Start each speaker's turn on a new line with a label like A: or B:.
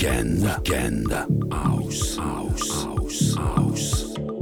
A: Weekend. Weekend. House. House. House. House.